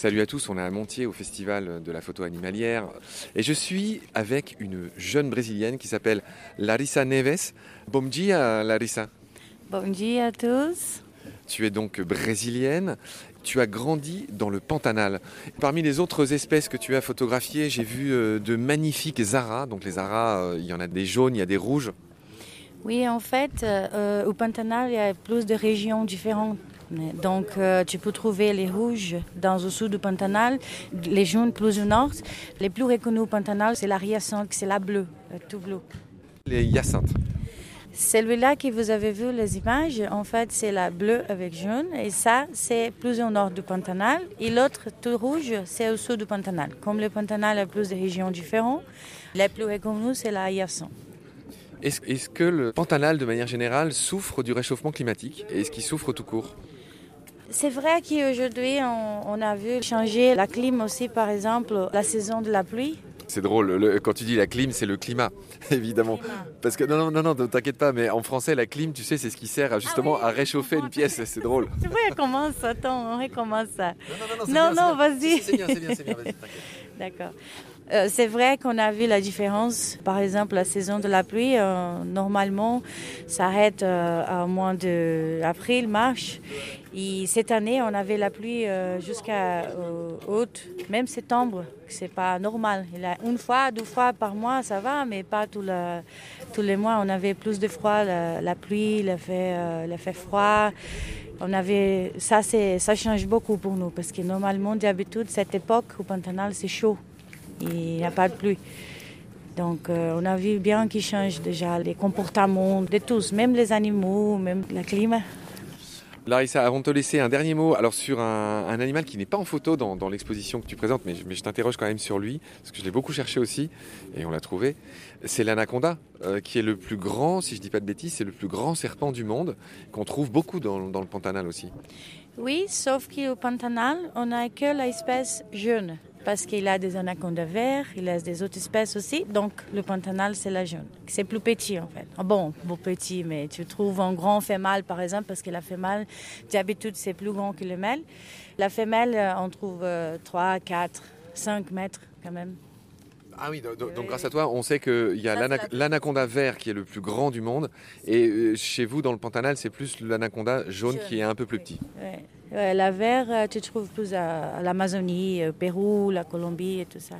Salut à tous, on est à Montier au festival de la photo animalière et je suis avec une jeune brésilienne qui s'appelle Larissa Neves. Bom dia Larissa. Bon dia à tous. Tu es donc brésilienne, tu as grandi dans le Pantanal. Parmi les autres espèces que tu as photographiées, j'ai vu euh, de magnifiques aras. Donc les aras, euh, il y en a des jaunes, il y a des rouges. Oui, en fait, euh, au Pantanal, il y a plus de régions différentes. Donc, euh, tu peux trouver les rouges dans le sud du Pantanal, les jaunes plus au nord. Les plus reconnus au Pantanal, c'est la hyacinthe, c'est la bleue, euh, tout bleu. Les hyacinthes. Celui-là que vous avez vu les images, en fait, c'est la bleue avec jaune. Et ça, c'est plus au nord du Pantanal. Et l'autre, tout rouge, c'est au sud du Pantanal. Comme le Pantanal a plus de régions différentes, les plus reconnus, c'est la hyacinthe. Est-ce est-ce que le Pantanal, de manière générale, souffre du réchauffement climatique? Est-ce qu'il souffre tout court? C'est vrai qu'aujourd'hui, on, on a vu changer la clim aussi, par exemple, la saison de la pluie. C'est drôle, le- quand tu dis la clim, c'est le climat, évidemment. Parce que non, non, non, non, ne t'inquiète pas, mais en français, la clim, tu sais, c'est ce qui sert à, justement Ah oui, à réchauffer une pièce. C'est drôle. Tu vois, recommence, attends, on recommence ça. Non, non, bien. vas-y. C'est bien, c'est bien, c'est bien, vas-y, t'inquiète. D'accord. Euh, c'est vrai qu'on a vu la différence. Par exemple, la saison de la pluie, euh, normalement, s'arrête euh, à moins de mars. Et cette année, on avait la pluie euh, jusqu'à août, même septembre. C'est pas normal. Une fois, deux fois par mois, ça va, mais pas tous les mois. On avait plus de froid, la, pluie, il a fait, froid. On avait, ça, ça change beaucoup pour nous parce que normalement, d'habitude, cette époque au Pantanal, c'est chaud. Il n'y a pas de pluie. Donc, euh, on a vu bien qu'il change déjà les comportements de tous, même les animaux, même le climat. Larissa, avant de te laisser un dernier mot, alors sur un, un animal qui n'est pas en photo dans, dans l'exposition que tu présentes, mais, je- mais je t'interroge quand même sur lui, parce que je l'ai beaucoup cherché aussi, et on l'a trouvé. C'est l'anaconda, euh, qui est le plus grand, si je dis pas de bêtises, c'est le plus grand serpent du monde, qu'on trouve beaucoup dans, dans le Pantanal aussi. Oui, sauf qu'au Pantanal, on n'a que l'espèce jaune. Parce qu'il a des anacondas verts, il a des autres espèces aussi. Donc, le Pantanal, c'est la jaune. C'est plus petit, en fait. Ah Bon, plus petit, mais tu trouves un grand femelle, par exemple, parce que la femelle, d'habitude, c'est plus grand que le mâle. La femelle, euh, on trouve euh, 3, 4, 5 mètres, quand même. Ah oui, donc, grâce à toi, on sait qu'il y a l'anaconda vert qui est le plus grand du monde, et euh, chez vous, dans le Pantanal, c'est plus l'anaconda jaune qui est un peu plus petit. Ouais. Ouais, la vert, euh, tu trouves plus à, à l'Amazonie, au Pérou, la Colombie et tout ça.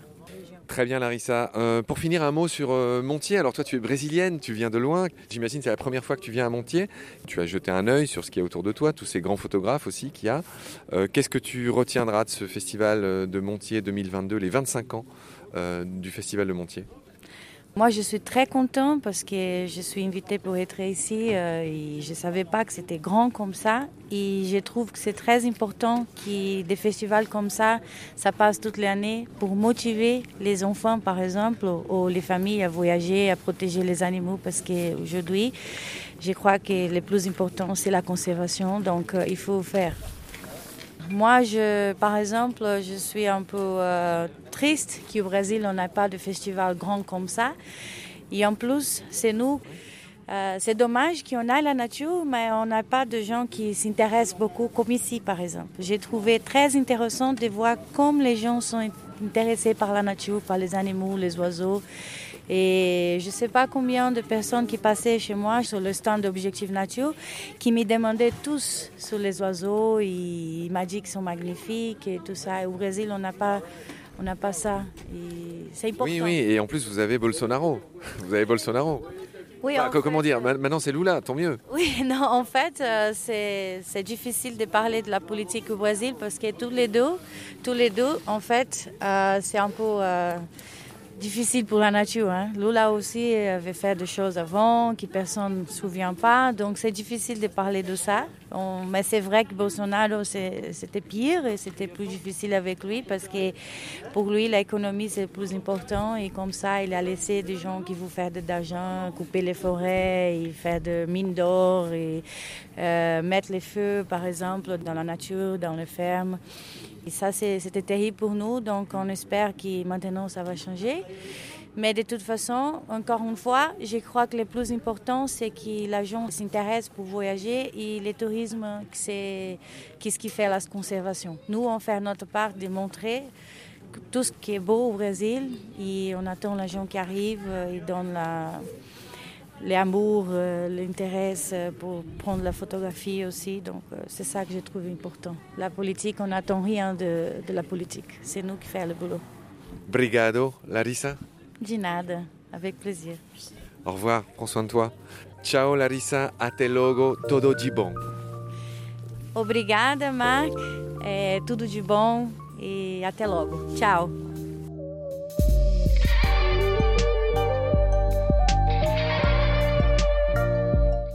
Très bien Larissa. Euh, pour finir un mot sur euh, Montier. Alors toi tu es brésilienne, tu viens de loin. J'imagine que c'est la première fois que tu viens à Montier. Tu as jeté un œil sur ce qu'il y a autour de toi, tous ces grands photographes aussi qu'il y a. Euh, Qu'est-ce que tu retiendras de ce festival euh, de Montier 2022, les 25 ans euh, du festival de Montier Moi, je suis très contente parce que je suis invitée pour être ici euh, je ne savais pas que c'était grand comme ça. Et je trouve que c'est très important que des festivals comme ça, ça passe toute l'année pour motiver les enfants, par exemple, ou les familles à voyager, à protéger les animaux parce qu'aujourd'hui, je crois que le plus important, c'est la conservation. Donc, euh, il faut faire. Moi, je, par exemple, je suis un peu euh, triste qu'au Brésil, on n'a pas de festival grand comme ça. Et en plus, c'est nous. euh, c'est dommage qu'on a la nature, mais on n'a pas de gens qui s'intéressent beaucoup, comme ici, par exemple. J'ai trouvé très intéressant de voir comme les gens sont intéressés par la nature, par les animaux, les oiseaux. Et je ne sais pas combien de personnes qui passaient chez moi sur le stand d'Objectif Nature qui me demandaient tous sur les oiseaux. Et il m'a dit qu'ils sont magnifiques et tout ça. Et au Brésil, on n'a pas, on n'a pas ça. C'est important. Oui, oui, et en plus vous avez Bolsonaro. Vous avez Bolsonaro. Oui, Enfin, comment dire euh, Ma- Maintenant c'est Lula, tant mieux. Oui, non, en fait, euh, c'est difficile de parler de la politique au Brésil parce que tous les deux, tous les deux, en fait, euh, c'est un peu difficile pour la nature. Hein. Lula aussi avait fait des choses avant que personne ne se souvient pas, donc c'est difficile de parler de ça. Mais c'est vrai que Bolsonaro, c'était pire et c'était plus difficile avec lui parce que pour lui, l'économie, c'est plus important et comme ça, il a laissé des gens qui vont faire de l'argent, couper les forêts, faire de mines d'or et euh, mettre les feux, par exemple, dans la nature, dans les fermes. Et ça, c'était terrible pour nous, donc on espère que maintenant ça va changer. Mais de toute façon, encore une fois, je crois que le plus important, c'est que les gens s'intéressent pour voyager et le tourisme, c'est ce qui fait la conservation. Nous, on fait notre part de montrer tout ce qui est beau au Brésil et on attend les gens qui arrivent et donnent l'amour, euh, l'intérêt euh, pour prendre la photographie aussi. Donc euh, c'est ça que je trouve important. La politique, on n'attend rien de, de la politique. C'est nous qui faisons le boulot. Brigado, Larissa? De nada, avec plaisir. Au revoir, prends soin de toi. Ciao Larissa, até logo, todo de bom. Obrigada, Marc. É, tudo de bom e até logo. Ciao.